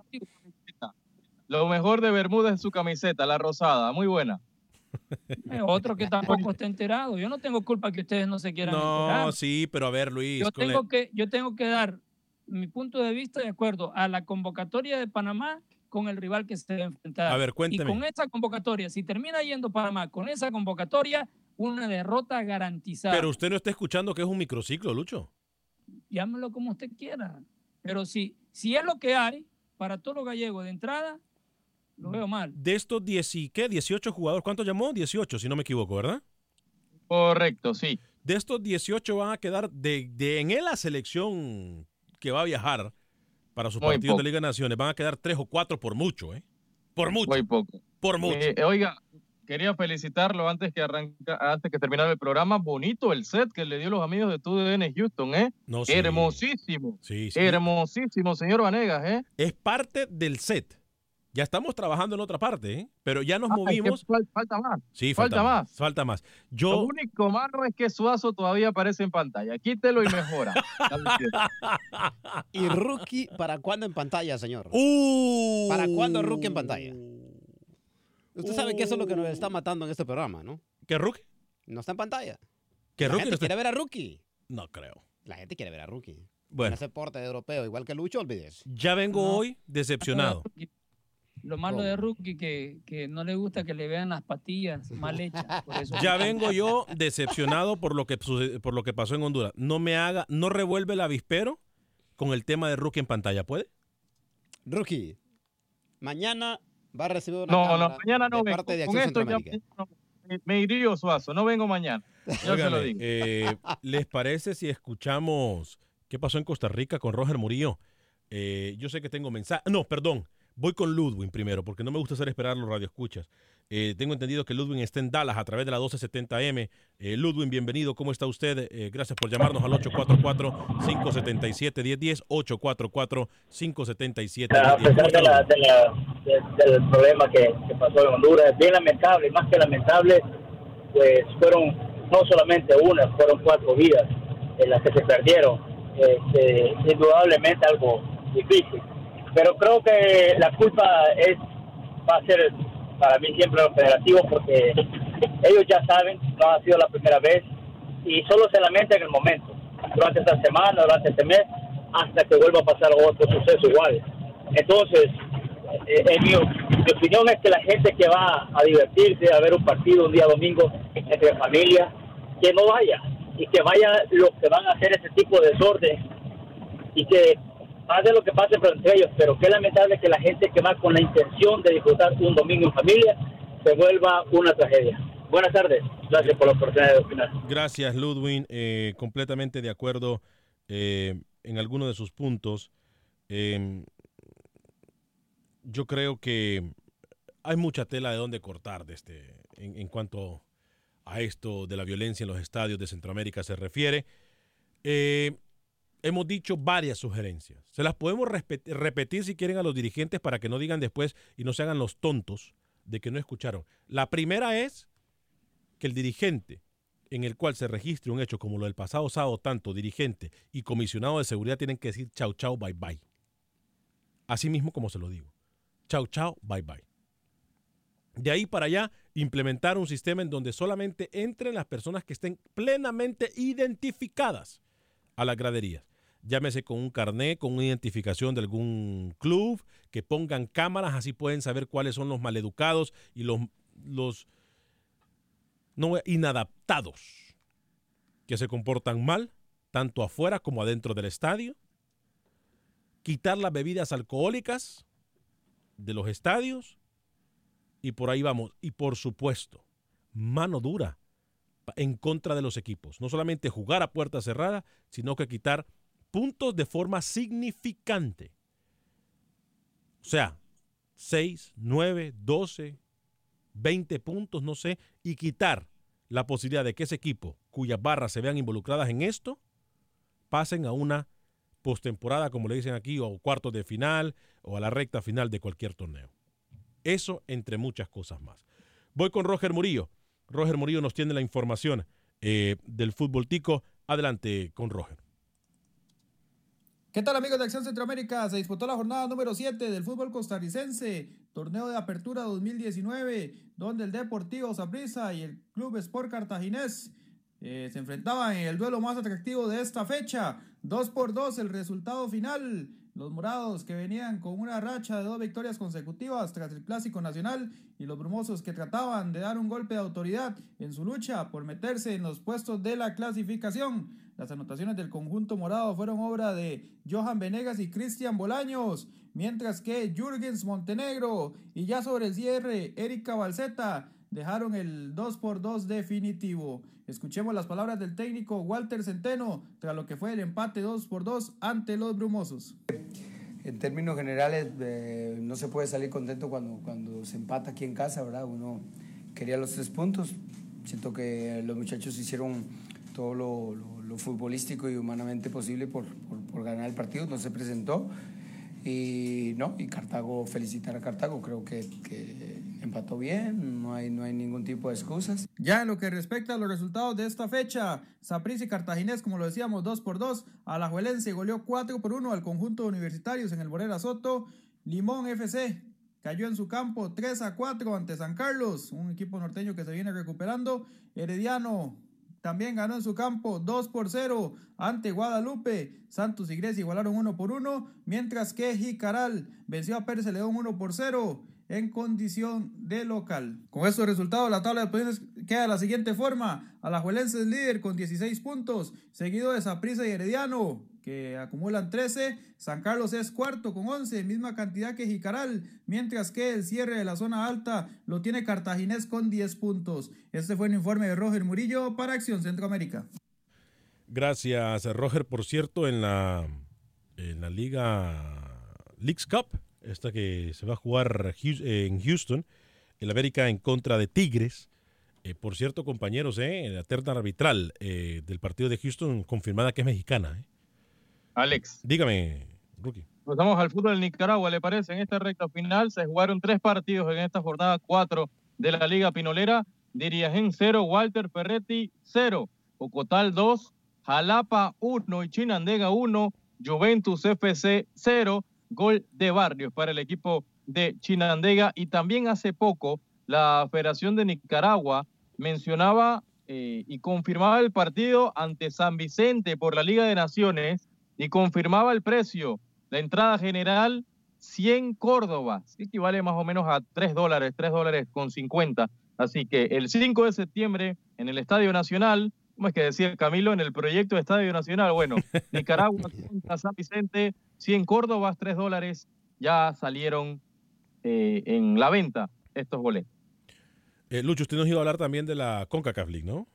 S4: Lo mejor de Bermuda es su camiseta, la rosada, muy buena.
S3: Eh, otro que tampoco está enterado. Yo no tengo culpa que ustedes no se quieran enterar.
S1: no, sí, pero a ver, Luis.
S3: Yo tengo, que, yo tengo que dar mi punto de vista de acuerdo a la convocatoria de Panamá con el rival que se va a enfrentar.
S1: A ver, cuénteme.
S3: Y con esa convocatoria, si termina yendo Panamá con esa convocatoria, una derrota garantizada.
S1: Pero usted no está escuchando que es un microciclo, Lucho.
S3: Llámelo como usted quiera. Pero si, si es lo que hay para todos los gallegos de entrada, lo veo mal.
S1: De estos 10 y qué, 18 jugadores, ¿cuántos llamó? 18, si no me equivoco, ¿verdad?
S4: Correcto, sí.
S1: De estos 18 van a quedar de, de en él la selección que va a viajar para sus
S4: Muy
S1: partidos
S4: poco.
S1: de Liga de Naciones. Van a quedar tres o cuatro por mucho, ¿eh? Por mucho.
S4: Muy poco.
S1: Por mucho.
S4: Eh, oiga, quería felicitarlo antes que arranca, antes que terminara el programa. Bonito el set que le dio los amigos de TUDN Houston, ¿eh?
S1: No, sí.
S4: Hermosísimo.
S1: Sí, sí.
S4: Hermosísimo, señor Vanegas, ¿eh?
S1: Es parte del set. Ya estamos trabajando en otra parte, ¿eh? Pero ya nos
S4: Ah, que
S1: movimos.
S4: fal- falta más.
S1: Sí, falta,
S4: falta
S1: más.
S4: más.
S1: Falta más.
S4: Lo
S1: Yo,
S4: único malo es que Suazo todavía aparece en pantalla. Quítelo y mejora.
S5: ¿Y Rookie para cuándo en pantalla, señor?
S1: Uh.
S5: ¿Para cuándo Rookie en pantalla? Usted sabe que eso es lo que nos está matando en este programa, ¿no?
S1: ¿Qué Rookie?
S5: No está en pantalla.
S1: ¿Que
S5: La
S1: Rookie
S5: gente
S1: no está-
S5: quiere ver a Rookie.
S1: No creo.
S5: La gente quiere ver a Rookie.
S1: Bueno.
S5: En ese porte europeo, igual que Lucho, olvides.
S1: Ya vengo hoy decepcionado.
S3: Lo malo
S5: ¿Cómo?
S3: de Rookie que, que no le gusta que le vean las patillas mal hechas. por eso-
S1: Ya vengo yo decepcionado por lo que por lo que pasó en Honduras. No me haga, no revuelve el avispero con el tema de Rookie en pantalla, ¿puede?
S5: Rookie, mañana va a recibir una
S4: No, no, mañana no
S5: de
S4: vengo.
S5: parte de
S4: Con
S5: Acción
S4: esto ya me- me iría Suazo. No vengo mañana. Ya se lo digo.
S1: eh, ¿Les parece si escuchamos qué pasó en Costa Rica con Roger Murillo? Eh, yo sé que tengo mensaje. No, perdón. Voy con Ludwin primero, porque no me gusta hacer esperar los radioescuchas. Eh, tengo entendido que Ludwin está en Dallas a través de la 1270M. Eh, bienvenido. ¿Cómo está usted? Eh, gracias por llamarnos al 844-577-1010. 844-577-1010.
S12: a del problema que, pasó en Honduras. Bien lamentable, más que lamentable, pues fueron no solamente una, fueron cuatro vidas en las que se perdieron. Este, indudablemente algo difícil. Pero creo que la culpa es va a ser para mí siempre los federativos porque ellos ya saben, no ha sido la primera vez y solo se lamenta en el momento, durante esta semana, durante este mes, hasta que vuelva a pasar otro suceso igual. Entonces, eh, en mi, mi opinión es que la gente que va a divertirse, a ver un partido un día domingo entre familia, que no vaya y que vaya los que van a hacer ese tipo de desorden y que pase lo que pase entre ellos, pero qué lamentable que la gente que va con la intención de disfrutar un domingo en familia se vuelva una tragedia. Buenas tardes, gracias por la oportunidad de opinar.
S1: Gracias, Ludwin. Eh, completamente de acuerdo eh, en algunos de sus puntos. Eh, yo creo que hay mucha tela de donde cortar de este, en, en cuanto a esto de la violencia en los estadios de Centroamérica se refiere. Hemos dicho varias sugerencias. Se las podemos repetir si quieren a los dirigentes para que no digan después y no se hagan los tontos de que no escucharon. La primera es que el dirigente en el cual se registre un hecho como lo del pasado sábado, tanto dirigente y comisionado de seguridad tienen que decir chau, chau, bye, bye. Así mismo como se lo digo. Chao, chao, bye, bye. De ahí para allá, implementar un sistema en donde solamente entren las personas que estén plenamente identificadas a las graderías. Llámese con un carnet, con una identificación de algún club, que pongan cámaras, así pueden saber cuáles son los maleducados y los, los no, inadaptados que se comportan mal, tanto afuera como adentro del estadio. Quitar las bebidas alcohólicas de los estadios y por ahí vamos. Y por supuesto, mano dura en contra de los equipos. No solamente jugar a puerta cerrada, sino que quitar puntos de forma significante. O sea, 6, 9, 12, 20 puntos, no sé, y quitar la posibilidad de que ese equipo cuyas barras se vean involucradas en esto pasen a una postemporada, como le dicen aquí, o cuartos de final, o a la recta final de cualquier torneo. Eso entre muchas cosas más. Voy con Roger Murillo. Roger Murillo nos tiene la información eh, del fútbol tico. Adelante con Roger.
S13: ¿Qué tal amigos de Acción Centroamérica? Se disputó la jornada número 7 del fútbol costarricense, torneo de apertura 2019, donde el Deportivo Saprissa y el Club Sport Cartaginés eh, se enfrentaban en el duelo más atractivo de esta fecha. 2 por 2 el resultado final. Los morados que venían con una racha de dos victorias consecutivas tras el Clásico Nacional y los brumosos que trataban de dar un golpe de autoridad en su lucha por meterse en los puestos de la clasificación. Las anotaciones del conjunto morado fueron obra de Johan Venegas y Cristian Bolaños, mientras que Jürgens Montenegro y ya sobre el cierre Erika Balseta dejaron el 2 por 2 definitivo. Escuchemos las palabras del técnico Walter Centeno tras lo que fue el empate 2 por 2 ante los brumosos.
S14: En términos generales, eh, no se puede salir contento cuando, cuando se empata aquí en casa, ¿verdad? Uno quería los tres puntos. Siento que los muchachos hicieron todo lo, lo, futbolístico y humanamente posible por, por, por ganar el partido. No se presentó. Y no, y Cartago, felicitar a Cartago, creo que, que empató bien, no hay, no hay ningún tipo de excusas.
S13: Ya en lo que respecta a los resultados de esta fecha, Saprissa y Cartaginés, como lo decíamos, 2 por 2, Alajuelense goleó 4 por 1 al conjunto de universitarios en el Borera Soto, Limón FC cayó en su campo 3 a 4 ante San Carlos, un equipo norteño que se viene recuperando, Herediano también ganó en su campo 2 por 0 ante Guadalupe. Santos y Grecia igualaron 1 por 1, mientras que Jicaral venció a Pérez León 1 por 0 en condición de local. Con estos resultados, la tabla de posiciones queda de la siguiente forma. Alajuelense es líder con 16 puntos, seguido de Saprissa y Herediano, que acumulan 13. San Carlos es cuarto con 11, misma cantidad que Jicaral, mientras que el cierre de la zona alta lo tiene Cartaginés con 10 puntos. Este fue un informe de Roger Murillo para Acción Centroamérica.
S1: Gracias, Roger. Por cierto, en la, en la Liga Leagues Cup, esta que se va a jugar en Houston, el América en contra de Tigres. Eh, por cierto, compañeros, eh, la terna arbitral eh, del partido de Houston confirmada que es mexicana. Eh.
S4: Alex.
S1: Dígame, Rookie.
S4: Nos vamos al fútbol de Nicaragua, ¿le parece? En esta recta final se jugaron tres partidos en esta jornada cuatro de la Liga Pinolera. Diriagen 0, Walter Ferretti 0, Ocotal 2, Jalapa 1 y Chinandega 1, Juventus FC 0, gol de Barrios para el equipo de Chinandega. Y también hace poco la Federación de Nicaragua mencionaba eh, y confirmaba el partido ante San Vicente por la Liga de Naciones y confirmaba el precio. La entrada general, 100 Córdobas, equivale más o menos a 3 dólares, 3 dólares con 50. Así que el 5 de septiembre en el Estadio Nacional, ¿cómo es que decía Camilo? En el proyecto de Estadio Nacional, bueno, Nicaragua contra San Vicente, 100 Córdobas, 3 dólares, ya salieron eh, en la venta estos boletos.
S1: Eh, Lucho, usted nos iba a hablar también de la CONCACAF League, ¿no?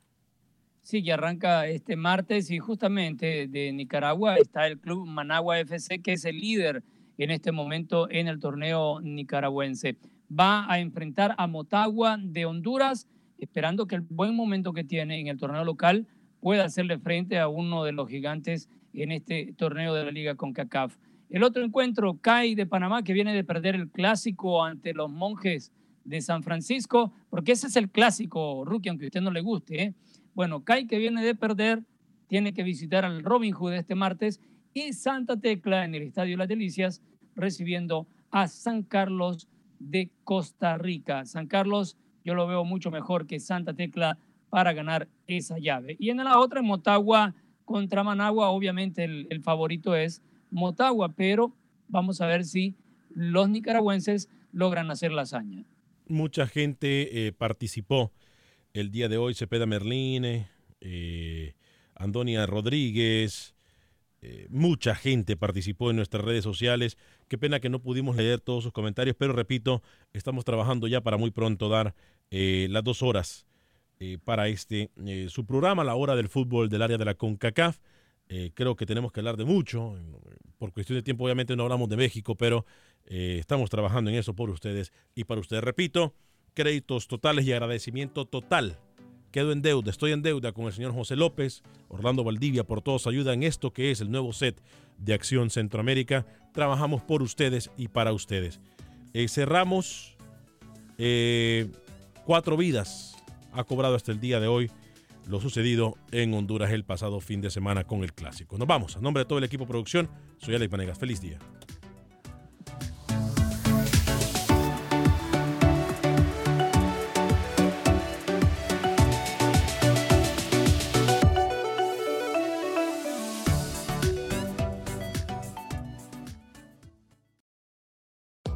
S3: Sí, que arranca este martes y justamente de Nicaragua está el club Managua FC, que es el líder en este momento en el torneo nicaragüense. Va a enfrentar a Motagua de Honduras, esperando que el buen momento que tiene en el torneo local pueda hacerle frente a uno de los gigantes en este torneo de la Liga CONCACAF. El otro encuentro, CAI de Panamá, que viene de perder el clásico ante los monjes de San Francisco, porque ese es el clásico, Rookie, aunque a usted no le guste, ¿eh? Bueno, Kai que viene de perder, tiene que visitar al Robin Hood este martes y Santa Tecla en el Estadio Las Delicias recibiendo a San Carlos de Costa Rica. San Carlos yo lo veo mucho mejor que Santa Tecla para ganar esa llave. Y en la otra, en Motagua contra Managua, obviamente el, favorito es Motagua, pero vamos a ver si los nicaragüenses logran hacer la hazaña.
S1: Mucha gente eh, participó el día de hoy, Cepeda Merline, eh, Antonia Rodríguez, eh, mucha gente participó en nuestras redes sociales. Qué pena que no pudimos leer todos sus comentarios, pero repito, estamos trabajando ya para muy pronto dar eh, las dos horas eh, para este eh, su programa, la hora del fútbol del área de la CONCACAF. Eh, creo que tenemos que hablar de mucho. Por cuestión de tiempo, obviamente no hablamos de México, pero estamos trabajando en eso por ustedes y para ustedes. Repito, créditos totales y agradecimiento total. Quedo en deuda, estoy en deuda con el señor José López, Orlando Valdivia, por todos ayuda en esto que es el nuevo set de Acción Centroamérica. Trabajamos por ustedes y para ustedes. Cerramos cuatro vidas. Ha cobrado hasta el día de hoy lo sucedido en Honduras el pasado fin de semana con el clásico. Nos vamos. A nombre de todo el equipo de producción, soy Alex Vanegas. Feliz día.